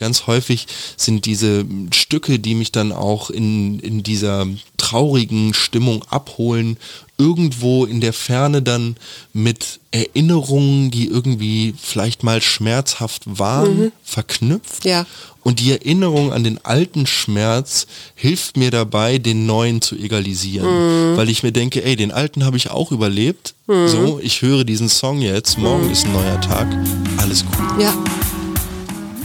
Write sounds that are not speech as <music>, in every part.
Ganz häufig sind diese Stücke, die mich dann auch in, in dieser traurigen Stimmung abholen, irgendwo in der Ferne dann mit Erinnerungen, die irgendwie vielleicht mal schmerzhaft waren, mhm. verknüpft. Ja. Und die Erinnerung an den alten Schmerz hilft mir dabei, den neuen zu egalisieren. Mhm. Weil ich mir denke, ey, den alten habe ich auch überlebt. Mhm. So, ich höre diesen Song jetzt, morgen ist ein neuer Tag. Alles cool. Ja.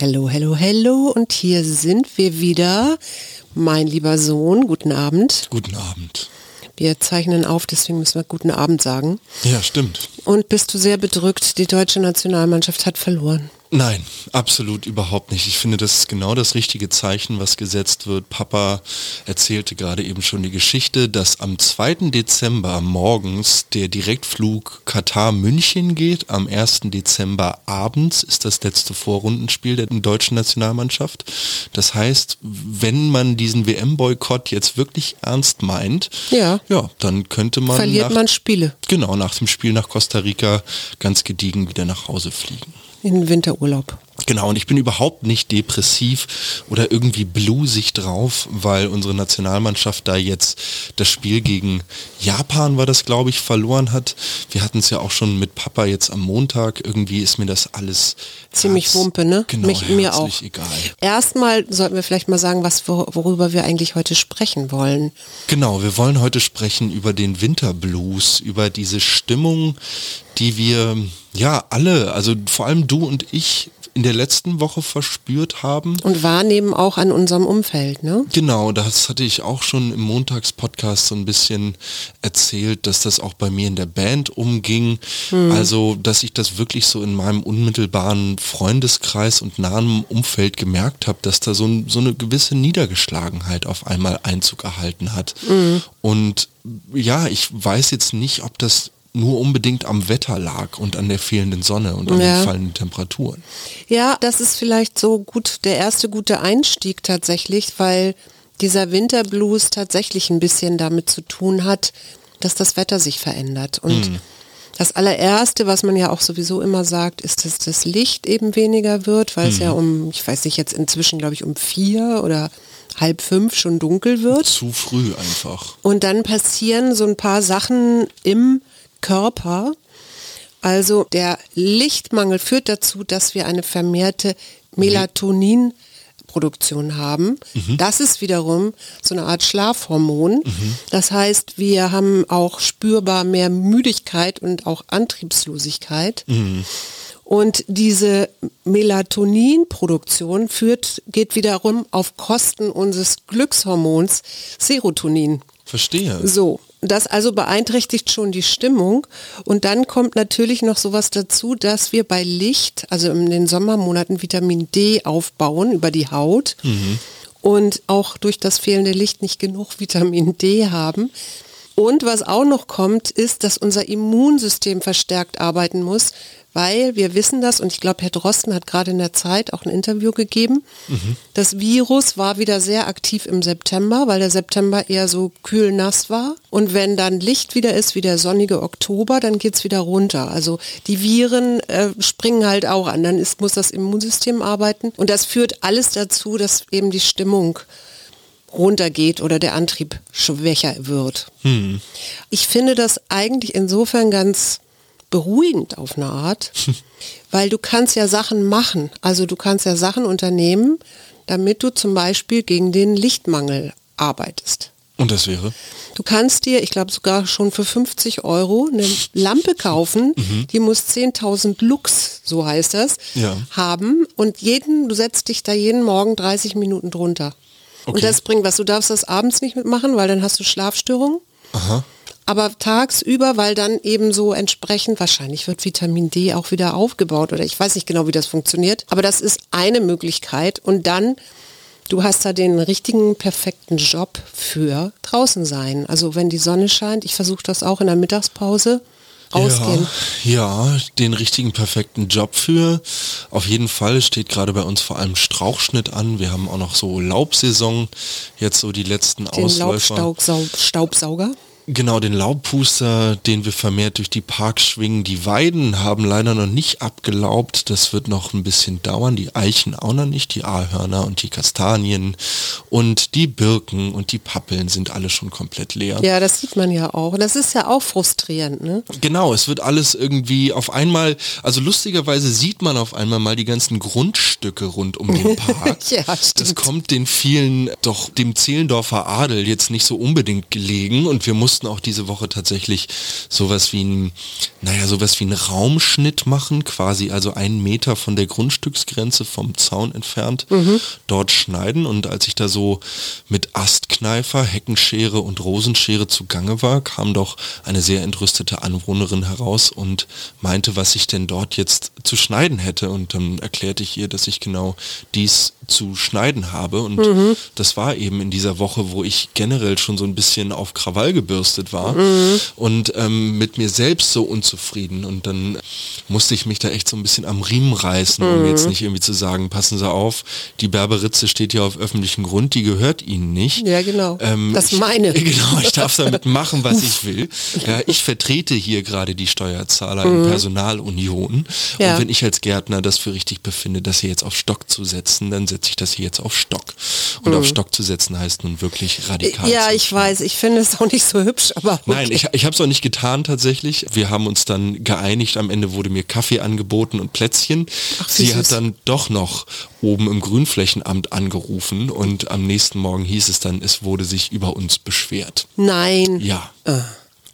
Hello, hello, hello. Und hier sind wir wieder. Mein lieber Sohn, guten Abend. Guten Abend. Wir zeichnen auf, deswegen müssen wir guten Abend sagen. Ja, stimmt. Und bist du sehr bedrückt? Die deutsche Nationalmannschaft hat verloren. Nein, absolut überhaupt nicht. Ich finde, das ist genau das richtige Zeichen, was gesetzt wird. Papa erzählte gerade eben schon die Geschichte, dass am 2. Dezember morgens der Direktflug Katar-München geht. Am 1. Dezember abends ist das letzte Vorrundenspiel der deutschen Nationalmannschaft. Das heißt, wenn man diesen WM-Boykott jetzt wirklich ernst meint, ja. ja, dann könnte man... Verliert nach, man Spiele. Genau, nach dem Spiel nach Costa Rica ganz gediegen wieder nach Hause fliegen in Winterurlaub. Genau, und ich bin überhaupt nicht depressiv oder irgendwie blusig drauf, weil unsere Nationalmannschaft da jetzt das Spiel gegen Japan war das, glaube ich, verloren hat. Wir hatten es ja auch schon mit Papa jetzt am Montag. Irgendwie ist mir das alles ziemlich herz, Wumpe, ne? Genau, Mich, mir auch. Egal. Erstmal sollten wir vielleicht mal sagen, was worüber wir eigentlich heute sprechen wollen. Genau, wir wollen heute sprechen über den Winterblues, über diese Stimmung, die wir ja alle, also vor allem du und ich in der letzten Woche verspürt haben. Und wahrnehmen auch an unserem Umfeld, ne? Genau, das hatte ich auch schon im Montagspodcast so ein bisschen erzählt, dass das auch bei mir in der Band umging. Hm. Also, dass ich das wirklich so in meinem unmittelbaren Freundeskreis und nahen Umfeld gemerkt habe, dass da so, so eine gewisse Niedergeschlagenheit auf einmal Einzug erhalten hat. Hm. Und ja, ich weiß jetzt nicht, ob das nur unbedingt am Wetter lag und an der fehlenden Sonne und an ja. den fallenden Temperaturen. Ja, das ist vielleicht so gut der erste gute Einstieg tatsächlich, weil dieser Winterblues tatsächlich ein bisschen damit zu tun hat, dass das Wetter sich verändert. Und mhm. das allererste, was man ja auch sowieso immer sagt, ist, dass das Licht eben weniger wird, weil mhm. es ja um, ich weiß nicht, jetzt inzwischen glaube ich um vier oder halb fünf schon dunkel wird. Zu früh einfach. Und dann passieren so ein paar Sachen im Körper. Also der Lichtmangel führt dazu, dass wir eine vermehrte Melatoninproduktion haben. Mhm. Das ist wiederum so eine Art Schlafhormon. Mhm. Das heißt, wir haben auch spürbar mehr Müdigkeit und auch Antriebslosigkeit. Mhm. Und diese Melatoninproduktion führt, geht wiederum auf Kosten unseres Glückshormons Serotonin. Verstehe. So, das also beeinträchtigt schon die Stimmung. Und dann kommt natürlich noch sowas dazu, dass wir bei Licht, also in den Sommermonaten Vitamin D aufbauen über die Haut mhm. und auch durch das fehlende Licht nicht genug <laughs> Vitamin D haben. Und was auch noch kommt, ist, dass unser Immunsystem verstärkt arbeiten muss, weil wir wissen das, und ich glaube, Herr Drosten hat gerade in der Zeit auch ein Interview gegeben. Mhm. Das Virus war wieder sehr aktiv im September, weil der September eher so kühl nass war. Und wenn dann Licht wieder ist, wie der sonnige Oktober, dann geht es wieder runter. Also die Viren äh, springen halt auch an. Dann ist, muss das Immunsystem arbeiten. Und das führt alles dazu, dass eben die Stimmung runtergeht oder der Antrieb schwächer wird. Hm. Ich finde das eigentlich insofern ganz beruhigend auf eine Art, <laughs> weil du kannst ja Sachen machen. Also du kannst ja Sachen unternehmen, damit du zum Beispiel gegen den Lichtmangel arbeitest. Und das wäre? Du kannst dir, ich glaube sogar schon für 50 Euro, eine Lampe kaufen, <laughs> mhm. die muss 10.000 Lux, so heißt das, ja. haben. Und jeden, du setzt dich da jeden Morgen 30 Minuten drunter. Okay. Und das bringt was. Du darfst das abends nicht mitmachen, weil dann hast du Schlafstörungen. Aha aber tagsüber, weil dann eben so entsprechend, wahrscheinlich wird Vitamin D auch wieder aufgebaut oder ich weiß nicht genau, wie das funktioniert, aber das ist eine Möglichkeit und dann du hast da den richtigen, perfekten Job für draußen sein. Also wenn die Sonne scheint, ich versuche das auch in der Mittagspause. Ja, ja, den richtigen perfekten Job für. Auf jeden Fall steht gerade bei uns vor allem Strauchschnitt an. Wir haben auch noch so Laubsaison, jetzt so die letzten den Ausläufer. Laubstaubsauger. Genau, den Laubpuster, den wir vermehrt durch die Parks schwingen. Die Weiden haben leider noch nicht abgelaubt. Das wird noch ein bisschen dauern. Die Eichen auch noch nicht. Die Ahörner und die Kastanien und die Birken und die Pappeln sind alle schon komplett leer. Ja, das sieht man ja auch. Das ist ja auch frustrierend, ne? Genau, es wird alles irgendwie auf einmal, also lustigerweise sieht man auf einmal mal die ganzen Grundstücke rund um den <laughs> Park. ja, das stimmt. kommt den vielen, doch dem Zehlendorfer Adel jetzt nicht so unbedingt gelegen und wir mussten auch diese Woche tatsächlich sowas wie ein, naja, sowas wie einen Raumschnitt machen, quasi also einen Meter von der Grundstücksgrenze vom Zaun entfernt, dort schneiden. Und als ich da so mit Astkneifer, Heckenschere und Rosenschere zugange war, kam doch eine sehr entrüstete Anwohnerin heraus und meinte, was ich denn dort jetzt zu schneiden hätte. Und dann erklärte ich ihr, dass ich genau dies zu schneiden habe. Und das war eben in dieser Woche, wo ich generell schon so ein bisschen auf Krawall gebürstet war und ähm, mit mir selbst so unzufrieden und dann musste ich mich da echt so ein bisschen am Riemen reißen, um jetzt nicht irgendwie zu sagen, passen Sie auf, die Berberitze steht ja auf öffentlichem Grund, die gehört Ihnen nicht. Ja, genau. Ähm, das ich, meine. <laughs> Genau, ich darf damit machen, was ich will. <laughs> Ja, ich vertrete hier gerade die Steuerzahler in Personalunion. Ja. Und wenn ich als Gärtner das für richtig befinde, das hier jetzt auf Stock zu setzen, dann setze ich das hier jetzt auf Stock. Und auf Stock zu setzen heißt nun wirklich radikal. Ja, ich weiß, ich finde es auch nicht so hübsch, aber okay. Nein, ich, ich habe es auch nicht getan tatsächlich. Wir haben uns dann geeinigt. Am Ende wurde mir Kaffee angeboten und Plätzchen. Ach, Sie süß. hat dann doch noch oben im Grünflächenamt angerufen und am nächsten Morgen hieß es dann, es wurde sich über uns beschwert. Nein. Ja.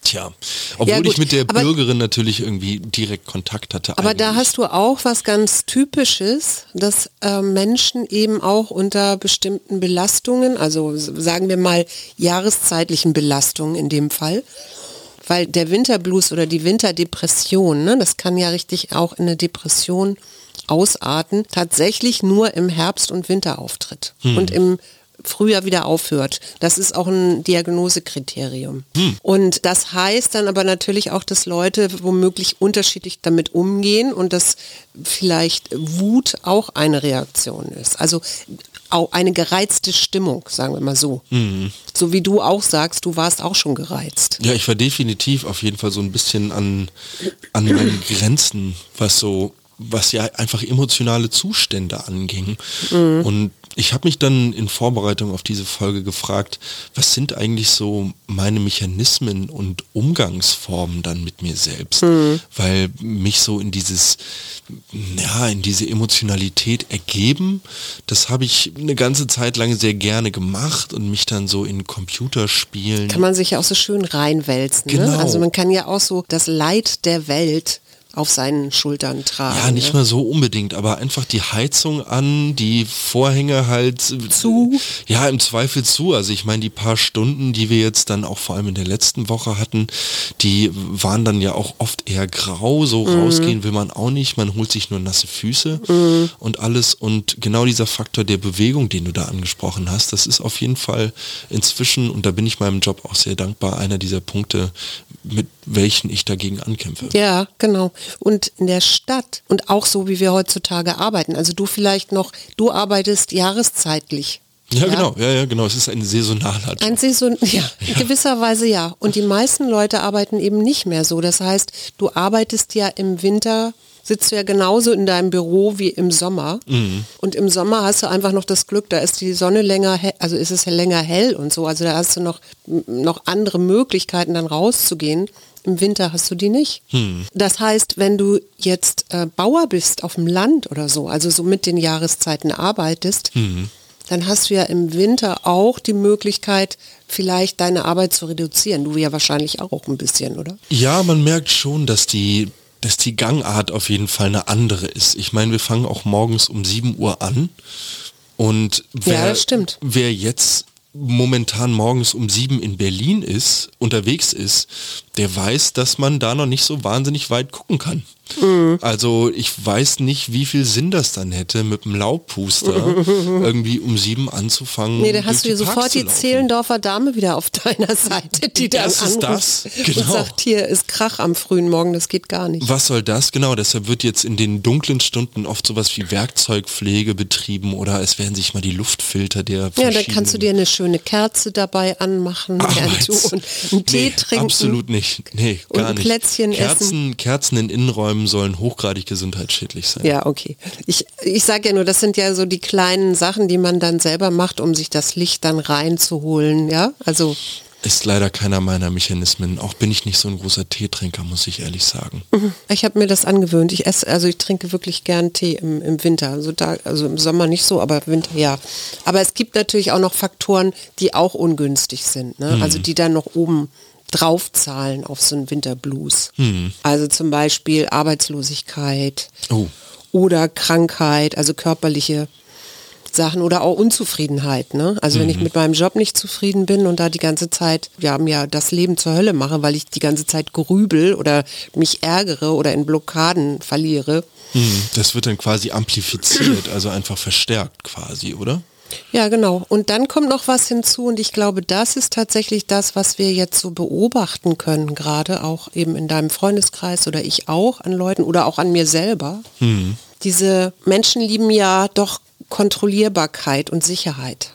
Tja, obwohl Ja, ich mit der aber- Bürgerin natürlich irgendwie direkt Kontakt hatte. Aber da eigentlich. hast du auch was ganz Typisches, dass äh, Menschen eben auch unter bestimmten Belastungen, also sagen wir mal jahreszeitlichen Belastungen in dem Fall, weil der Winterblues oder die Winterdepression, ne, das kann ja richtig auch in eine Depression ausarten, tatsächlich nur im Herbst und Winter auftritt und im Frühjahr wieder aufhört. Das ist auch ein Diagnosekriterium. Und das heißt dann aber natürlich auch, dass Leute womöglich unterschiedlich damit umgehen und dass vielleicht Wut auch eine Reaktion ist. Also auch eine gereizte Stimmung, sagen wir mal so. So wie du auch sagst, du warst auch schon gereizt. Ja, ich war definitiv auf jeden Fall so ein bisschen an, an meinen <clears throat> Grenzen, was so, was ja einfach emotionale Zustände anging. Und ich habe mich dann in Vorbereitung auf diese Folge gefragt, was sind eigentlich so meine Mechanismen und Umgangsformen dann mit mir selbst? Weil mich so in dieses, ja, in diese Emotionalität ergeben, das habe ich eine ganze Zeit lang sehr gerne gemacht und mich dann so in Computerspielen Kann man sich ja auch so schön reinwälzen. Ne? Genau. Also man kann ja auch so das Leid der Welt auf seinen Schultern tragen. Ja, nicht ne? mal so unbedingt, aber einfach die Heizung an, die Vorhänge halt Zu? Ja, im Zweifel zu. Also ich meine, die paar Stunden, die wir jetzt dann auch vor allem in der letzten Woche hatten, die waren dann ja auch oft eher grau. So Mhm. rausgehen will man auch nicht. Man holt sich nur nasse Füße Mhm. und alles. Und genau dieser Faktor der Bewegung, den du da angesprochen hast, das ist auf jeden Fall inzwischen, und da bin ich meinem Job auch sehr dankbar, einer dieser Punkte, mit welchen ich dagegen ankämpfe. Ja, genau. Und in der Stadt und auch so, wie wir heutzutage arbeiten. Also du vielleicht noch, du arbeitest jahreszeitlich. Ja, genau, ja, ja, genau. Es ist ein saisonaler Job. Ein Saison, <laughs> ja, in gewisser Weise ja. Und die meisten Leute arbeiten eben nicht mehr so. Das heißt, du arbeitest ja im Winter, sitzt du ja genauso in deinem Büro wie im Sommer. Und im Sommer hast du einfach noch das Glück, da ist die Sonne länger, hell, also ist es länger hell und so. Also da hast du noch, noch andere Möglichkeiten, dann rauszugehen. Im Winter hast du die nicht. Das heißt, wenn du jetzt äh, Bauer bist auf dem Land oder so, also so mit den Jahreszeiten arbeitest, dann hast du ja im Winter auch die Möglichkeit, vielleicht deine Arbeit zu reduzieren. Du ja wahrscheinlich auch ein bisschen, oder? Ja, man merkt schon, dass die, dass die Gangart auf jeden Fall eine andere ist. Ich meine, wir fangen auch morgens um 7 Uhr an. Und wer, Ja, wer jetzt momentan morgens um sieben in Berlin ist, unterwegs ist, der weiß, dass man da noch nicht so wahnsinnig weit gucken kann. Mhm. Also ich weiß nicht, wie viel Sinn das dann hätte, mit dem Laubpuster <laughs> irgendwie um sieben anzufangen. Nee, da hast du dir sofort die Zehlendorfer Dame wieder auf deiner Seite, die dann das ist das, genau. und sagt, hier ist Krach am frühen Morgen, das geht gar nicht. Was soll das? Genau, deshalb wird jetzt in den dunklen Stunden oft sowas wie Werkzeugpflege betrieben oder es werden sich mal die Luftfilter der Ja, da kannst du dir eine schöne Kerze dabei anmachen, Ach, und einen Tee nee, trinken. Absolut nicht. Nee, und gar nicht. Plätzchen Kerzen, essen. Kerzen in Innenräumen sollen hochgradig gesundheitsschädlich sein. Ja, okay. Ich, ich sage ja nur, das sind ja so die kleinen Sachen, die man dann selber macht, um sich das Licht dann reinzuholen. Ja, also Ist leider keiner meiner Mechanismen. Auch bin ich nicht so ein großer Teetrinker, muss ich ehrlich sagen. ich habe mir das angewöhnt. Ich esse, also ich trinke wirklich gern Tee im, im Winter. Also, da, also im Sommer nicht so, aber im Winter ja. Aber es gibt natürlich auch noch Faktoren, die auch ungünstig sind. Ne? Also die dann noch oben draufzahlen auf so einen Winterblues. Also zum Beispiel Arbeitslosigkeit Oh, oder Krankheit, also körperliche Sachen oder auch Unzufriedenheit. Ne? Also wenn ich mit meinem Job nicht zufrieden bin und da die ganze Zeit ja, mir das Leben zur Hölle mache, weil ich die ganze Zeit grübel oder mich ärgere oder in Blockaden verliere. hm, das wird dann quasi amplifiziert, also einfach verstärkt quasi, oder? Ja, genau. Und dann kommt noch was hinzu und ich glaube, das ist tatsächlich das, was wir jetzt so beobachten können, gerade auch eben in deinem Freundeskreis oder ich auch an Leuten oder auch an mir selber. Diese Menschen lieben ja doch Kontrollierbarkeit und Sicherheit.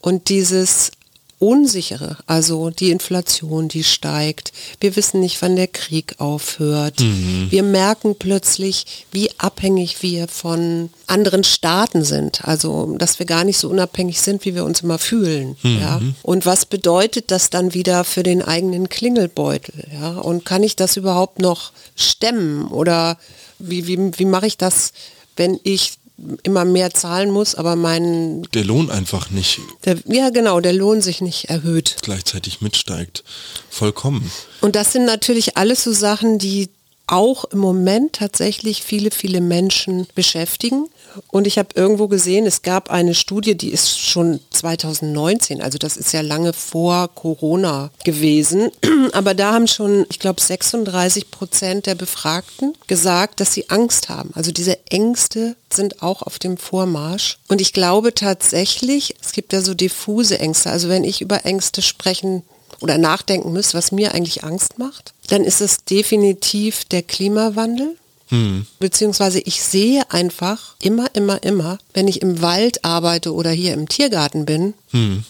Und dieses Unsichere, also die Inflation, die steigt. Wir wissen nicht, wann der Krieg aufhört. Wir merken plötzlich, wie abhängig wir von anderen Staaten sind. Also, dass wir gar nicht so unabhängig sind, wie wir uns immer fühlen. Ja? Und was bedeutet das dann wieder für den eigenen Klingelbeutel? Ja? Und kann ich das überhaupt noch stemmen? Oder wie, wie, wie mache ich das, wenn ich immer mehr zahlen muss, aber mein, Der Lohn einfach nicht der, ja genau, der Lohn sich nicht erhöht. gleichzeitig mitsteigt. Vollkommen. Und das sind natürlich alles so Sachen, die auch im Moment tatsächlich viele, viele Menschen beschäftigen. Und ich habe irgendwo gesehen, es gab eine Studie, die ist schon 2019, also das ist ja lange vor Corona gewesen. <clears throat> Aber da haben schon, ich glaube, 36 Prozent der Befragten gesagt, dass sie Angst haben. Also diese Ängste sind auch auf dem Vormarsch. Und ich glaube tatsächlich, es gibt ja so diffuse Ängste. Also wenn ich über Ängste sprechen oder nachdenken müsst, was mir eigentlich Angst macht, dann ist es definitiv der Klimawandel. Beziehungsweise ich sehe einfach immer, immer, immer, wenn ich im Wald arbeite oder hier im Tiergarten bin,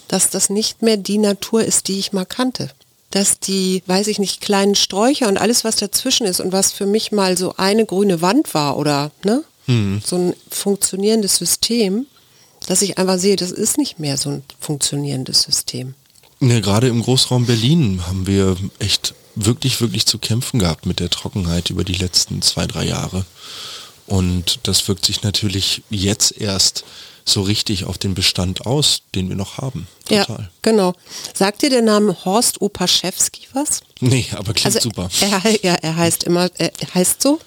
dass das nicht mehr die Natur ist, die ich mal kannte. Dass die, weiß ich nicht, kleinen Sträucher und alles, was dazwischen ist und was für mich mal so eine grüne Wand war oder ne, so ein funktionierendes System, dass ich einfach sehe, das ist nicht mehr so ein funktionierendes System. Ja, gerade im Großraum Berlin haben wir echt wirklich, wirklich zu kämpfen gehabt mit der Trockenheit über die letzten zwei, drei Jahre. Und das wirkt sich natürlich jetzt erst so richtig auf den Bestand aus, den wir noch haben. Ja, Total. genau. Sagt dir der Name Horst Opaschewski was? Nee, aber klingt Also super. Er, ja, er heißt immer, er heißt so.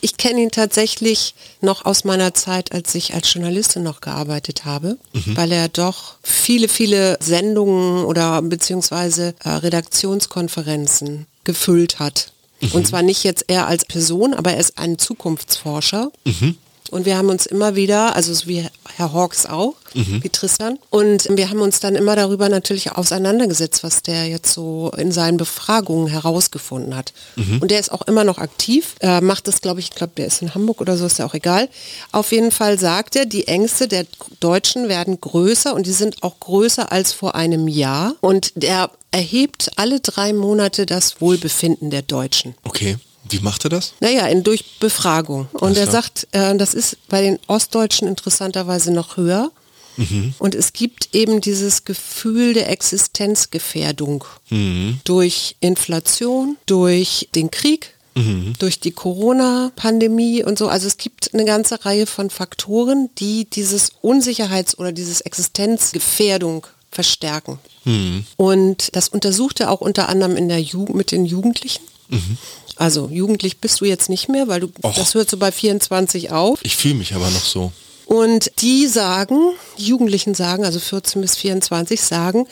Ich kenne ihn tatsächlich noch aus meiner Zeit, als ich als Journalistin noch gearbeitet habe, weil er doch viele, viele Sendungen oder beziehungsweise äh, Redaktionskonferenzen gefüllt hat. Und zwar nicht jetzt er als Person, aber er ist ein Zukunftsforscher. Und wir haben uns immer wieder, also so wie Herr Hawks auch, wie Tristan, und wir haben uns dann immer darüber natürlich auseinandergesetzt, was der jetzt so in seinen Befragungen herausgefunden hat. Und der ist auch immer noch aktiv, äh, macht das, glaube ich, ich glaube, der ist in Hamburg oder so, ist ja auch egal. Auf jeden Fall sagt er, die Ängste der Deutschen werden größer und die sind auch größer als vor einem Jahr. Und der erhebt alle drei Monate das Wohlbefinden der Deutschen. Okay, wie macht er das? Naja, in, durch Befragung. Und er sagt, äh, das ist bei den Ostdeutschen interessanterweise noch höher. Mhm. Und es gibt eben dieses Gefühl der Existenzgefährdung Mhm. durch Inflation, durch den Krieg, Mhm. durch die Corona-Pandemie und so. Also es gibt eine ganze Reihe von Faktoren, die dieses Unsicherheits- oder dieses Existenzgefährdung verstärken. Mhm. Und das untersucht er auch unter anderem in der Jugend mit den Jugendlichen. Also jugendlich bist du jetzt nicht mehr, weil du Och. das hört so bei 24 auf. Ich fühle mich aber noch so. Und die sagen, die Jugendlichen sagen, also 14 bis 24 sagen,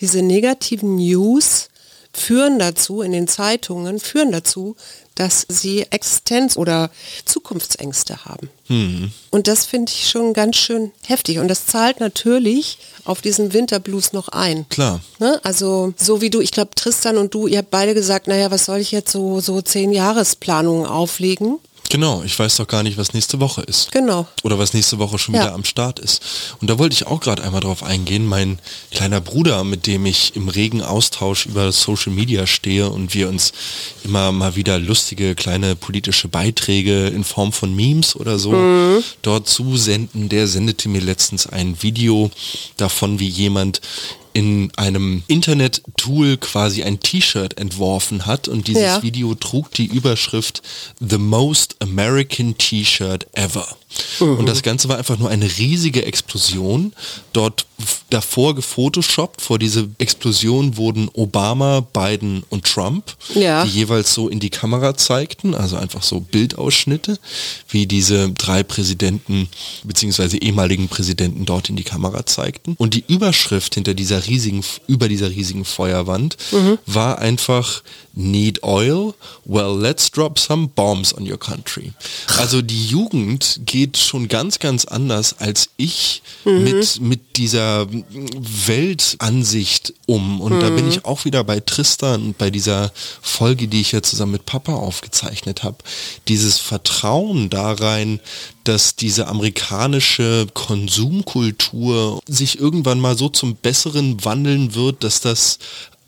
diese negativen News führen dazu, in den Zeitungen führen dazu, dass sie Existenz- oder Zukunftsängste haben. Hm. Und das finde ich schon ganz schön heftig. Und das zahlt natürlich auf diesen Winterblues noch ein. Klar. Ne? Also so wie du, ich glaube Tristan und du, ihr habt beide gesagt, naja, was soll ich jetzt so, so zehn Jahresplanungen auflegen? Genau, ich weiß doch gar nicht, was nächste Woche ist. Genau. Oder was nächste Woche schon Ja. wieder am Start ist. Und da wollte ich auch gerade einmal drauf eingehen. Mein kleiner Bruder, mit dem ich im regen Austausch über Social Media stehe und wir uns immer mal wieder lustige kleine politische Beiträge in Form von Memes oder so Mhm. dort zusenden, der sendete mir letztens ein Video davon, wie jemand in einem Internet-Tool quasi ein T-Shirt entworfen hat und dieses Ja. Video trug die Überschrift The Most American T-Shirt Ever. Und das Ganze war einfach nur eine riesige Explosion. Dort davor gefotoshoppt. Vor diese Explosion wurden Obama, Biden und Trump, Ja. die jeweils so in die Kamera zeigten, also einfach so Bildausschnitte, wie diese drei Präsidenten beziehungsweise ehemaligen Präsidenten dort in die Kamera zeigten. Und die Überschrift hinter dieser riesigen, über dieser riesigen Feuerwand war einfach Need Oil? Well, let's drop some bombs on your country. Also die Jugend geht schon ganz, ganz anders als ich mit, mit dieser Weltansicht um. Und da bin ich auch wieder bei Tristan und bei dieser Folge, die ich ja zusammen mit Papa aufgezeichnet habe. Dieses Vertrauen da rein, dass diese amerikanische Konsumkultur sich irgendwann mal so zum Besseren wandeln wird, dass das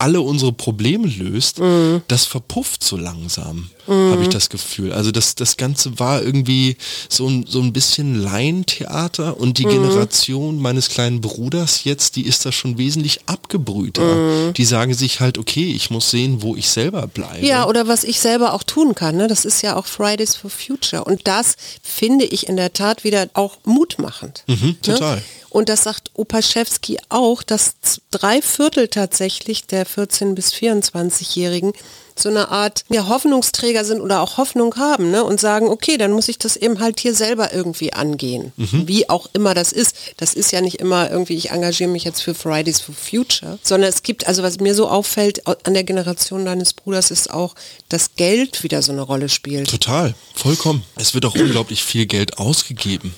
alle unsere Probleme löst, das verpufft so langsam, habe ich das Gefühl. Also das, das Ganze war irgendwie so ein, so ein bisschen Laientheater und die Generation meines kleinen Bruders jetzt, die ist da schon wesentlich abgebrühter. Die sagen sich halt, okay, ich muss sehen, wo ich selber bleibe. Ja, oder was ich selber auch tun kann. Ne? Das ist ja auch Fridays for Future. Und das finde ich in der Tat wieder auch mutmachend. Mhm, total. Ne? Und das sagt Opaschewski auch, dass drei Viertel tatsächlich der 14- bis 24-Jährigen so eine Art ja, Hoffnungsträger sind oder auch Hoffnung haben ne? und sagen, okay, dann muss ich das eben halt hier selber irgendwie angehen. Wie auch immer das ist. Das ist ja nicht immer irgendwie, ich engagiere mich jetzt für Fridays for Future, sondern es gibt, also was mir so auffällt au- an der Generation deines Bruders ist auch, dass Geld wieder so eine Rolle spielt. Total, vollkommen. Es wird auch unglaublich viel Geld ausgegeben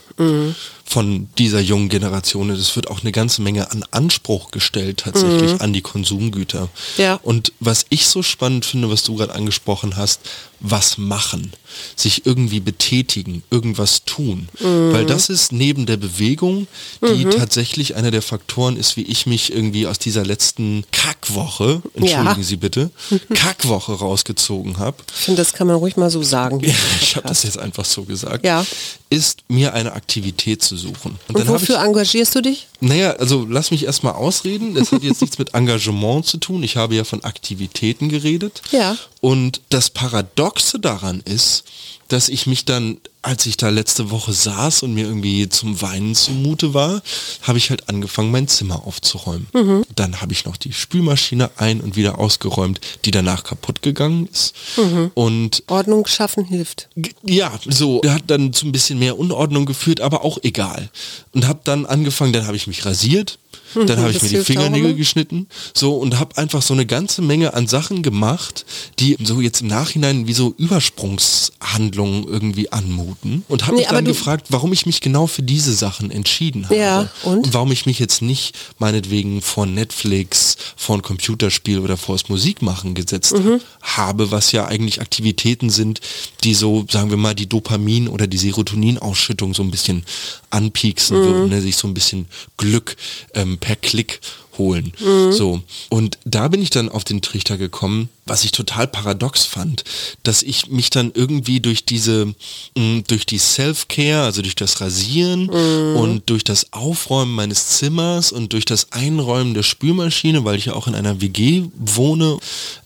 von dieser jungen Generation. Es wird auch eine ganze Menge an Anspruch gestellt tatsächlich an die Konsumgüter. Ja. Und was ich so spannend finde, was du gerade angesprochen hast, was machen, sich irgendwie betätigen, irgendwas tun. Weil das ist neben der Bewegung, die tatsächlich einer der Faktoren ist, wie ich mich irgendwie aus dieser letzten Kackwoche, entschuldigen Ja. Sie bitte, <laughs> Kackwoche rausgezogen habe. Ich finde, das kann man ruhig mal so sagen. <laughs> ich habe das jetzt einfach so gesagt, Ja. ist mir eine Aktivität zu suchen. Und habe wofür ich, engagierst du dich? naja, also lass mich erstmal ausreden. Das hat jetzt <laughs> nichts mit Engagement zu tun. Ich habe ja von Aktivitäten geredet. Ja. Und das Paradoxe daran ist, dass ich mich dann, als ich da letzte Woche saß und mir irgendwie zum Weinen zumute war, habe ich halt angefangen, mein Zimmer aufzuräumen. Mhm. Dann habe ich noch die Spülmaschine ein und wieder ausgeräumt, die danach kaputt gegangen ist. Mhm. Und Ordnung schaffen hilft. Ja, so hat dann zu ein bisschen mehr Unordnung geführt, aber auch egal. Und habe dann angefangen, dann habe ich mich rasiert, dann <laughs> habe ich mir die Fingernägel geschnitten, so und habe einfach so eine ganze Menge an Sachen gemacht, die so jetzt im Nachhinein wie so Übersprungshandlungen irgendwie anmuten und habe Nee, mich dann gefragt, warum ich mich genau für diese Sachen entschieden habe Ja, und? warum ich mich jetzt nicht meinetwegen vor Netflix, vor ein Computerspiel oder vor das Musikmachen gesetzt Mhm. habe, was ja eigentlich Aktivitäten sind, die so, sagen wir mal, die Dopamin- oder die Serotoninausschüttung so ein bisschen anpieksen Mhm. würden, ne? sich so ein bisschen Glück ähm, per Klick holen. Mhm. So. Und da bin ich dann auf den Trichter gekommen, was ich total paradox fand, dass ich mich dann irgendwie durch diese, mh, durch die Self-Care, also durch das Rasieren und durch das Aufräumen meines Zimmers und durch das Einräumen der Spülmaschine, weil ich ja auch in einer WG wohne,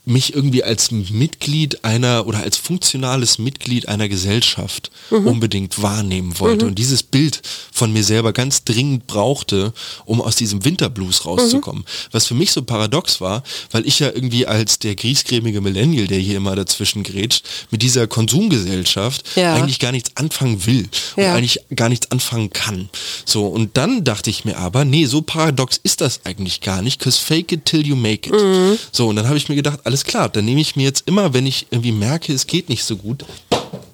mich irgendwie als Mitglied einer oder als funktionales Mitglied einer Gesellschaft unbedingt wahrnehmen wollte und dieses Bild von mir selber ganz dringend brauchte, um aus diesem Winterblues rauszukommen. bekommen. Was für mich so paradox war, weil ich ja irgendwie als der griesgrämige Millennial, der hier immer dazwischen grätscht, mit dieser Konsumgesellschaft Ja. eigentlich gar nichts anfangen will und Ja. eigentlich gar nichts anfangen kann. So, und dann dachte ich mir aber, nee, so paradox ist das eigentlich gar nicht, cause fake it till you make it. Mhm. So, und dann habe ich mir gedacht, alles klar, dann nehme ich mir jetzt immer, wenn ich irgendwie merke, es geht nicht so gut,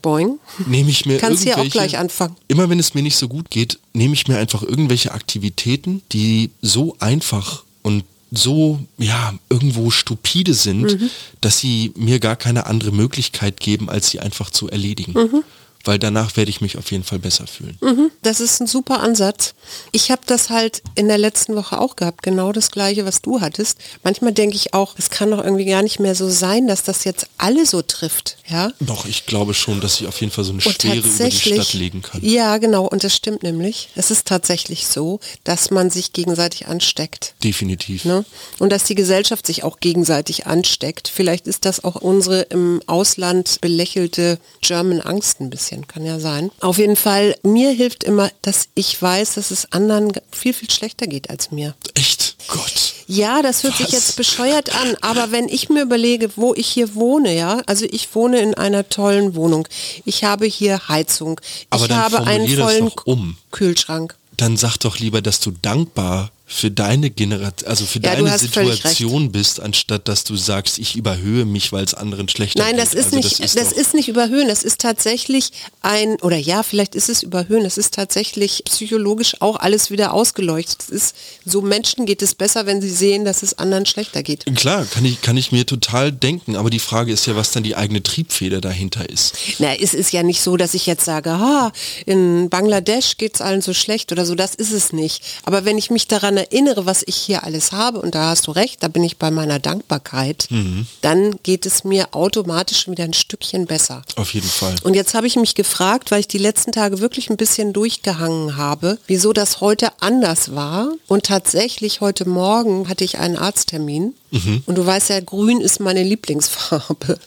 Boing. nehme ich mir Kannst hier auch gleich anfangen. Immer wenn es mir nicht so gut geht, nehme ich mir einfach irgendwelche Aktivitäten, die so einfach und so, ja, irgendwo stupide sind, Mhm. dass sie mir gar keine andere Möglichkeit geben, als sie einfach zu erledigen. Mhm. Weil danach werde ich mich auf jeden Fall besser fühlen. Mhm, Das ist ein super Ansatz. Ich habe das halt in der letzten Woche auch gehabt, genau das gleiche, was du hattest. Manchmal denke ich auch, es kann doch irgendwie gar nicht mehr so sein, dass das jetzt alle so trifft, ja? Doch, ich glaube schon, dass ich auf jeden Fall so eine Und Schwere über die Stadt legen kann. ja genau, und das stimmt nämlich. Es ist tatsächlich so, dass man sich gegenseitig ansteckt. Definitiv. Ne? Und dass die Gesellschaft sich auch gegenseitig ansteckt. Vielleicht ist das auch unsere im Ausland belächelte German Angst ein bisschen, kann ja sein. Auf jeden Fall, mir hilft immer, dass ich weiß, dass es anderen viel, viel schlechter geht als mir. Echt? Gott. Ja, das hört sich Was? jetzt bescheuert an, aber wenn ich mir überlege, wo ich hier wohne, ja, also ich wohne in einer tollen Wohnung. Ich habe hier Heizung. Aber ich habe einen vollen um. Kühlschrank. Dann sag doch lieber, dass du dankbar für deine Generation, also für Ja, deine Situation bist, anstatt dass du sagst, ich überhöhe mich, weil es anderen schlechter Nein, geht. das ist also nicht, das, das ist, nicht überhöhen. Das ist tatsächlich ein, oder ja, vielleicht ist es überhöhen. Es ist tatsächlich psychologisch auch alles wieder ausgeleuchtet. Es ist, so Menschen geht es besser, wenn sie sehen, dass es anderen schlechter geht. Klar, kann ich, kann ich mir total denken, aber die Frage ist ja, was dann die eigene Triebfeder dahinter ist. Na, es ist ja nicht so, dass ich jetzt sage, ha, in Bangladesch geht es allen so schlecht oder so. Das ist es nicht. Aber wenn ich mich daran erinnere, was ich hier alles habe, und da hast du recht, da bin ich bei meiner Dankbarkeit, dann geht es mir automatisch wieder ein Stückchen besser. Auf jeden Fall. Und jetzt habe ich mich gefragt, weil ich die letzten Tage wirklich ein bisschen durchgehangen habe, wieso das heute anders war. Und tatsächlich heute Morgen hatte ich einen Arzttermin. Und du weißt ja, grün ist meine Lieblingsfarbe.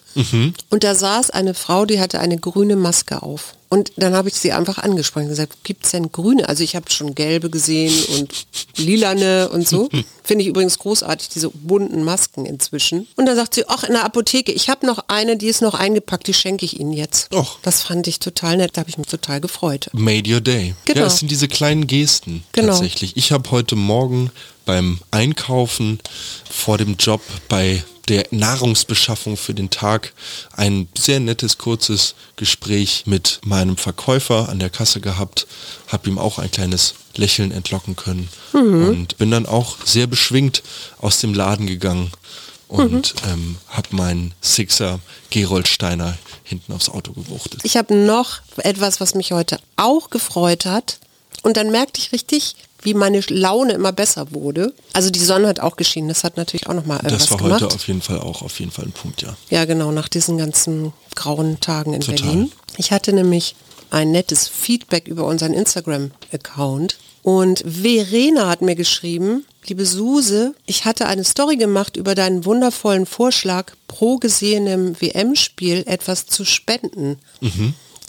Und da saß eine Frau, die hatte eine grüne Maske auf. Und dann habe ich sie einfach angesprochen und gesagt, gibt es denn grüne? Also ich habe schon gelbe gesehen und lilane und so. <laughs> Finde ich übrigens großartig, diese bunten Masken inzwischen. Und dann sagt sie, ach, in der Apotheke, ich habe noch eine, die ist noch eingepackt, die schenke ich Ihnen jetzt. Och. Das fand ich total nett, da habe ich mich total gefreut. Made your day. Genau. Ja, es sind diese kleinen Gesten Genau. tatsächlich. Ich habe heute Morgen beim Einkaufen vor dem Job bei der Nahrungsbeschaffung für den Tag ein sehr nettes, kurzes Gespräch mit meinem Verkäufer an der Kasse gehabt, habe ihm auch ein kleines Lächeln entlocken können und bin dann auch sehr beschwingt aus dem Laden gegangen und ähm, habe meinen Sixer Gerold Steiner hinten aufs Auto gewuchtet. Ich habe noch etwas, was mich heute auch gefreut hat. Und dann merkte ich richtig, wie meine Laune immer besser wurde. Also die Sonne hat auch geschienen, das hat natürlich auch nochmal irgendwas Das war gemacht. heute auf jeden Fall auch auf jeden Fall ein Punkt, ja. Ja, genau, nach diesen ganzen grauen Tagen in Total. Berlin. Ich hatte nämlich ein nettes Feedback über unseren Instagram-Account. Und Verena hat mir geschrieben, liebe Suse, ich hatte eine Story gemacht über deinen wundervollen Vorschlag, pro gesehenem WM-Spiel etwas zu spenden.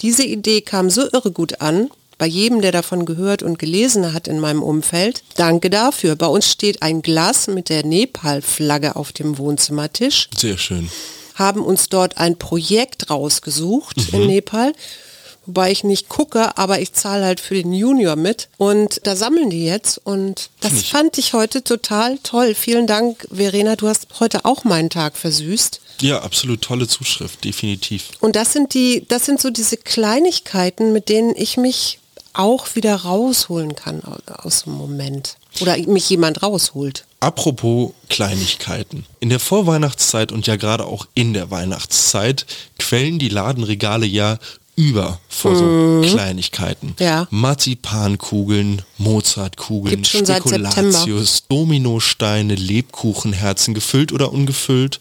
Diese Idee kam so irre gut an, bei jedem, der davon gehört und gelesen hat in meinem Umfeld. Danke dafür. Bei uns steht ein Glas mit der Nepal-Flagge auf dem Wohnzimmertisch Sehr schön. haben uns dort ein Projekt rausgesucht in Nepal. Wobei ich nicht gucke, aber ich zahle halt für den Junior mit. Und da sammeln die jetzt. Und das ich- fand ich heute total toll. Vielen Dank, Verena. Du hast heute auch meinen Tag versüßt. Ja, absolut tolle Zuschrift, definitiv. Und das sind die, das sind so diese Kleinigkeiten, mit denen ich mich auch wieder rausholen kann au- aus dem Moment. Oder mich jemand rausholt. Apropos Kleinigkeiten. In der Vorweihnachtszeit und ja gerade auch in der Weihnachtszeit quellen die Ladenregale ja über vor so Kleinigkeiten. Mhm. Ja. Marzipankugeln, Mozartkugeln, Spekulatius, Dominosteine, Lebkuchenherzen, gefüllt oder ungefüllt.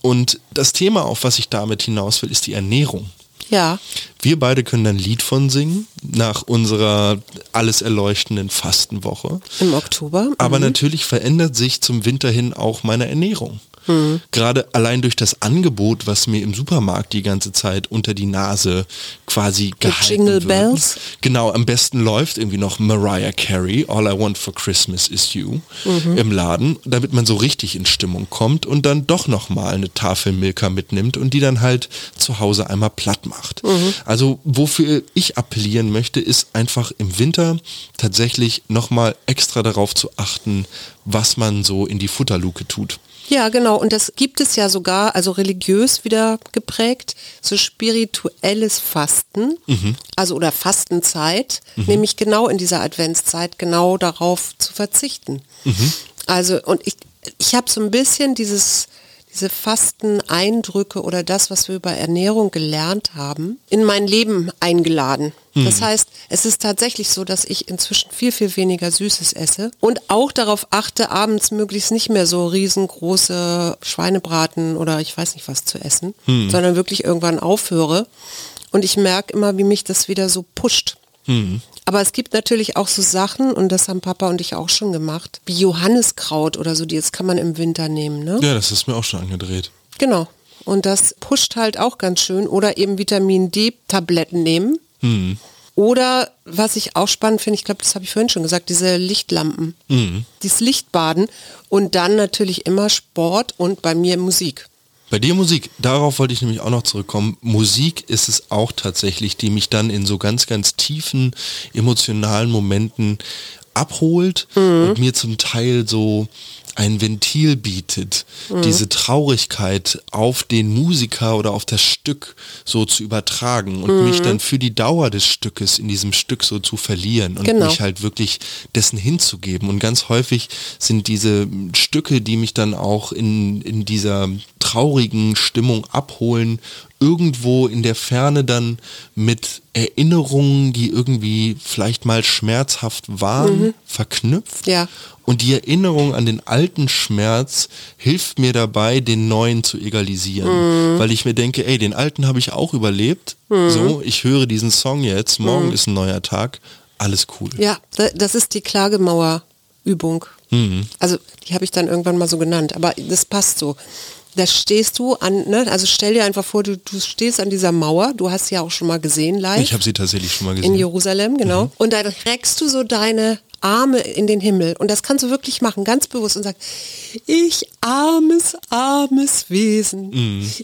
Und das Thema, auf was ich damit hinaus will, ist die Ernährung. Ja. Wir beide können ein Lied von singen, nach unserer alles erleuchtenden Fastenwoche. Im Oktober. Aber natürlich verändert sich zum Winter hin auch meine Ernährung. Mhm. Gerade allein durch das Angebot, was mir im Supermarkt die ganze Zeit unter die Nase quasi gehalten Jingle wird. Bells? Genau, am besten läuft irgendwie noch Mariah Carey, All I Want for Christmas is You Mhm. im Laden, damit man so richtig in Stimmung kommt und dann doch nochmal eine Tafel Milka mitnimmt und die dann halt zu Hause einmal platt macht. Mhm. Also wofür ich appellieren möchte, ist einfach im Winter tatsächlich nochmal extra darauf zu achten, was man so in die Futterluke tut. Ja, genau. Und das gibt es ja sogar, also religiös wieder geprägt, so spirituelles Fasten, also oder Fastenzeit, nämlich genau in dieser Adventszeit genau darauf zu verzichten. Also und ich, ich habe so ein bisschen dieses diese Fasteneindrücke oder das, was wir über Ernährung gelernt haben, in mein Leben eingeladen. Das heißt, es ist tatsächlich so, dass ich inzwischen viel, viel weniger Süßes esse und auch darauf achte, abends möglichst nicht mehr so riesengroße Schweinebraten oder ich weiß nicht was zu essen, sondern wirklich irgendwann aufhöre. Und ich merke immer, wie mich das wieder so pusht. Aber es gibt natürlich auch so Sachen, und das haben Papa und ich auch schon gemacht, wie Johanniskraut oder so, die jetzt kann man im Winter nehmen. Ne? Ja, das ist mir auch schon angedreht. Genau. Und das pusht halt auch ganz schön. Oder eben Vitamin D-Tabletten nehmen. Oder was ich auch spannend finde, ich glaube, das habe ich vorhin schon gesagt, diese Lichtlampen. Dieses Lichtbaden und dann natürlich immer Sport und bei mir Musik. Bei dir Musik, darauf wollte ich nämlich auch noch zurückkommen. Musik ist es auch tatsächlich, die mich dann in so ganz, ganz tiefen emotionalen Momenten abholt und mir zum Teil so ein Ventil bietet, diese Traurigkeit auf den Musiker oder auf das Stück so zu übertragen und mich dann für die Dauer des Stückes in diesem Stück so zu verlieren und Genau. mich halt wirklich dessen hinzugeben. Und ganz häufig sind diese Stücke, die mich dann auch in, in dieser traurigen Stimmung abholen, irgendwo in der Ferne dann mit Erinnerungen, die irgendwie vielleicht mal schmerzhaft waren, verknüpft. Ja. Und die Erinnerung an den alten Schmerz hilft mir dabei, den neuen zu egalisieren. Weil ich mir denke, ey, den alten habe ich auch überlebt. So, ich höre diesen Song jetzt, morgen ist ein neuer Tag, alles cool. Ja, da- das ist die Klagemauerübung. Also die habe ich dann irgendwann mal so genannt, aber das passt so. Da stehst du an, ne? also stell dir einfach vor, du, du stehst an dieser Mauer, du hast sie ja auch schon mal gesehen live. Ich habe sie tatsächlich schon mal in gesehen. Jerusalem, genau. Und dann reckst du so deine Arme in den Himmel. Und das kannst du wirklich machen, ganz bewusst und sagst, ich armes, armes Wesen.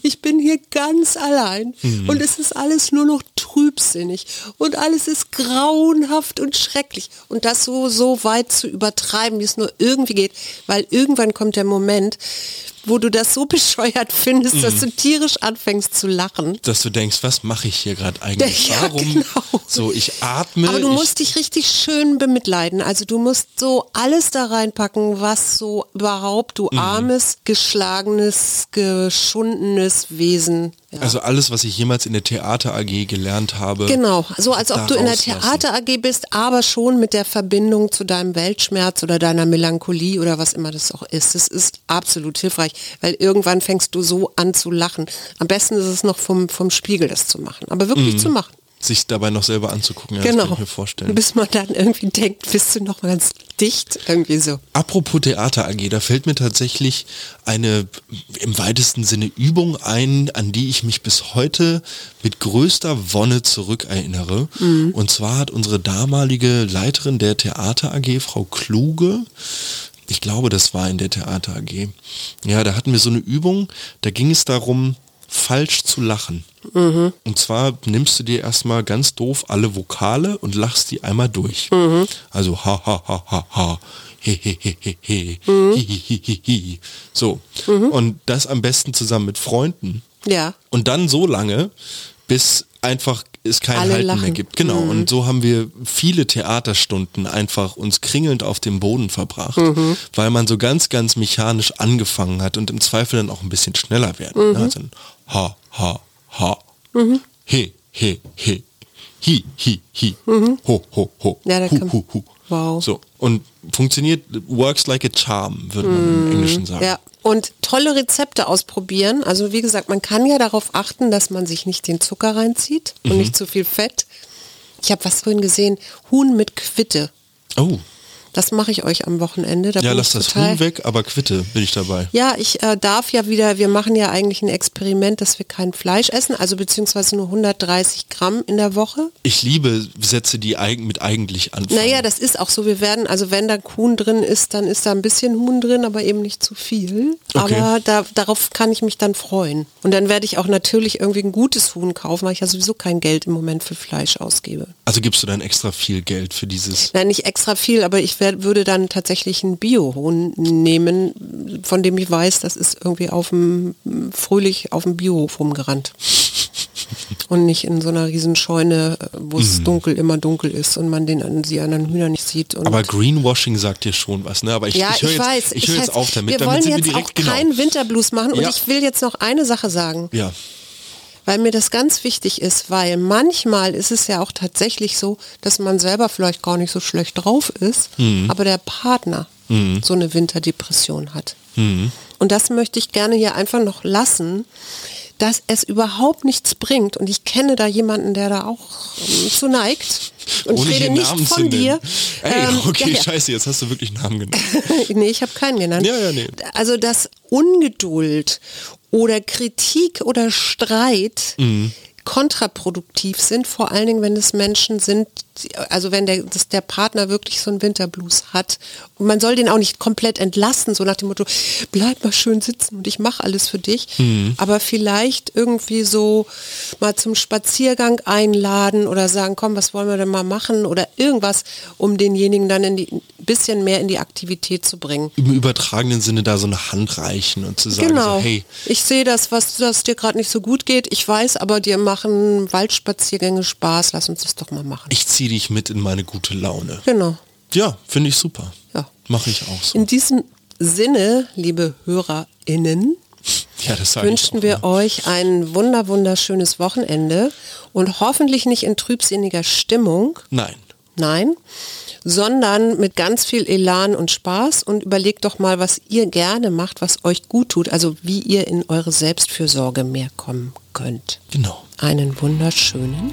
Ich bin hier ganz allein. Und es ist alles nur noch trübsinnig. Und alles ist grauenhaft und schrecklich. Und das so, so weit zu übertreiben, wie es nur irgendwie geht. Weil irgendwann kommt der Moment, wo du das so <laughs> bescheuert findest, dass du tierisch anfängst zu lachen. dass du denkst, was mache ich hier gerade eigentlich? Ja, Warum? genau. So, ich atme. Aber du musst dich richtig schön bemitleiden. Also du musst so alles da reinpacken, was so überhaupt du armes, geschlagenes, geschundenes Wesen. Ja. Also alles, was ich jemals in der Theater AG gelernt habe. Genau, so als ob du in der. Theater AG bist, aber schon mit der Verbindung zu deinem Weltschmerz oder deiner Melancholie oder was immer das auch ist. Das ist absolut hilfreich, weil irgendwann fängst du so an zu lachen. Am besten ist es noch vom, vom Spiegel das zu machen, aber wirklich zu machen. Sich dabei noch selber anzugucken, ja, das Genau. kann ich mir vorstellen. Bis man dann irgendwie denkt, bist du noch mal ganz dicht, irgendwie so. Apropos Theater AG, da fällt mir tatsächlich eine im weitesten Sinne Übung ein, an die ich mich bis heute mit größter Wonne zurückerinnere. Und zwar hat unsere damalige Leiterin der Theater AG, Frau Kluge, ich glaube, das war in der Theater AG. Ja, da hatten wir so eine Übung, da ging es darum, falsch zu lachen. Und zwar nimmst du dir erstmal ganz doof alle Vokale und lachst die einmal durch. Also ha ha ha ha ha. He, he, he, he, he. Hi, hi, hi, hi, hi. So. Und das am besten zusammen mit Freunden. Ja. Und dann so lange, bis einfach es kein Alle Halten mehr lachen. gibt. Genau. Und so haben wir viele Theaterstunden einfach uns kringelnd auf dem Boden verbracht, weil man so ganz, ganz mechanisch angefangen hat und im Zweifel dann auch ein bisschen schneller werden. Ne? Also ha, ha, ha. He, he, he. Hi, hi, hi. Ho, ho, ho. Ja, da hu, hu, hu. Wow. So. Und funktioniert, works like a charm, würde man im Englischen sagen. Ja, und tolle Rezepte ausprobieren. Also wie gesagt, man kann ja darauf achten, dass man sich nicht den Zucker reinzieht Mhm. und nicht zu viel Fett. Ich habe was vorhin gesehen, Huhn mit Quitte. Oh. Das mache ich euch am Wochenende. Da Ja, lass das Huhn weg, aber quitte, bin ich dabei. Ja, ich äh, darf ja wieder, wir machen ja eigentlich ein Experiment, dass wir kein Fleisch essen, also beziehungsweise nur 130 Gramm in der Woche. Ich liebe Sätze, die eigen, mit eigentlich anfangen. Naja, das ist auch so. Wir werden, also wenn da Huhn drin ist, dann ist da ein bisschen Huhn drin, aber eben nicht zu viel. Okay. Aber da, darauf kann ich mich dann freuen. Und dann werde ich auch natürlich irgendwie ein gutes Huhn kaufen, weil ich ja sowieso kein Geld im Moment für Fleisch ausgebe. also gibst du dann extra viel Geld für dieses... Nein, nicht extra viel, aber ich werd, würde dann tatsächlich einen Biohuhn nehmen, von dem ich weiß, das ist irgendwie auf dem fröhlich auf dem Biohof rumgerannt. <laughs> Und nicht in so einer riesen Scheune, wo es dunkel, immer dunkel ist und man den an die anderen Hühner nicht sieht. Und Aber Greenwashing sagt dir schon was, ne? Aber ich, ja, ich, ich jetzt, weiß. ich höre jetzt auf damit. Wir damit wollen jetzt wir direkt, auch genau. keinen Winterblues machen und Ja. ich will jetzt noch eine Sache sagen, Ja, weil mir das ganz wichtig ist, weil manchmal ist es ja auch tatsächlich so, dass man selber vielleicht gar nicht so schlecht drauf ist, Mhm. aber der Partner so eine Winterdepression hat. Mhm. Und das möchte ich gerne hier einfach noch lassen, dass es überhaupt nichts bringt. Und ich kenne da jemanden, der da auch ähm, zu neigt. Und ohne ich rede nicht Namen von dir. Ey, Ähm, okay, ja, ja. scheiße, jetzt hast du wirklich Namen genannt. <laughs> nee, ich habe keinen genannt. Ja, ja, nee. Also dass Ungeduld oder Kritik oder Streit Mhm. Kontraproduktiv sind, vor allen Dingen, wenn es Menschen sind, die- also wenn der, dass der Partner wirklich so einen Winterblues hat. Und man soll den auch nicht komplett entlassen, so nach dem Motto, bleib mal schön sitzen und ich mache alles für dich. Mhm. Aber vielleicht irgendwie so mal zum Spaziergang einladen oder sagen, komm, was wollen wir denn mal machen oder irgendwas, um denjenigen dann ein bisschen mehr in die Aktivität zu bringen. Im übertragenen Sinne da so eine Hand reichen und zu sagen, Genau. so, hey, Ich sehe das, was das dir gerade nicht so gut geht. Ich weiß, aber dir machen Waldspaziergänge Spaß. Lass uns das doch mal machen. ich ziehe dich mit in meine gute Laune. Genau. Ja, finde ich super. Ja. Mache ich auch so. In diesem Sinne, liebe HörerInnen, Ja, das wünschen wir immer. euch ein wunder wunderschönes Wochenende und hoffentlich nicht in trübsinniger Stimmung. Nein. Nein, sondern mit ganz viel Elan und Spaß und überlegt doch mal, was ihr gerne macht, was euch gut tut, also wie ihr in eure Selbstfürsorge mehr kommen könnt. Genau. Einen wunderschönen.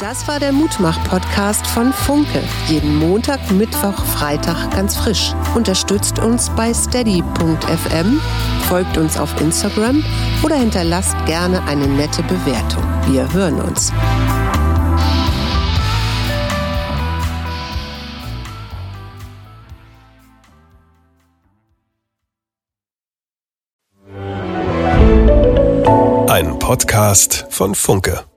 Das war der Mutmach-Podcast von Funke. Jeden Montag, Mittwoch, Freitag ganz frisch. Unterstützt uns bei steady.fm, folgt uns auf Instagram oder hinterlasst gerne eine nette Bewertung. Wir hören uns. Podcast von Funke.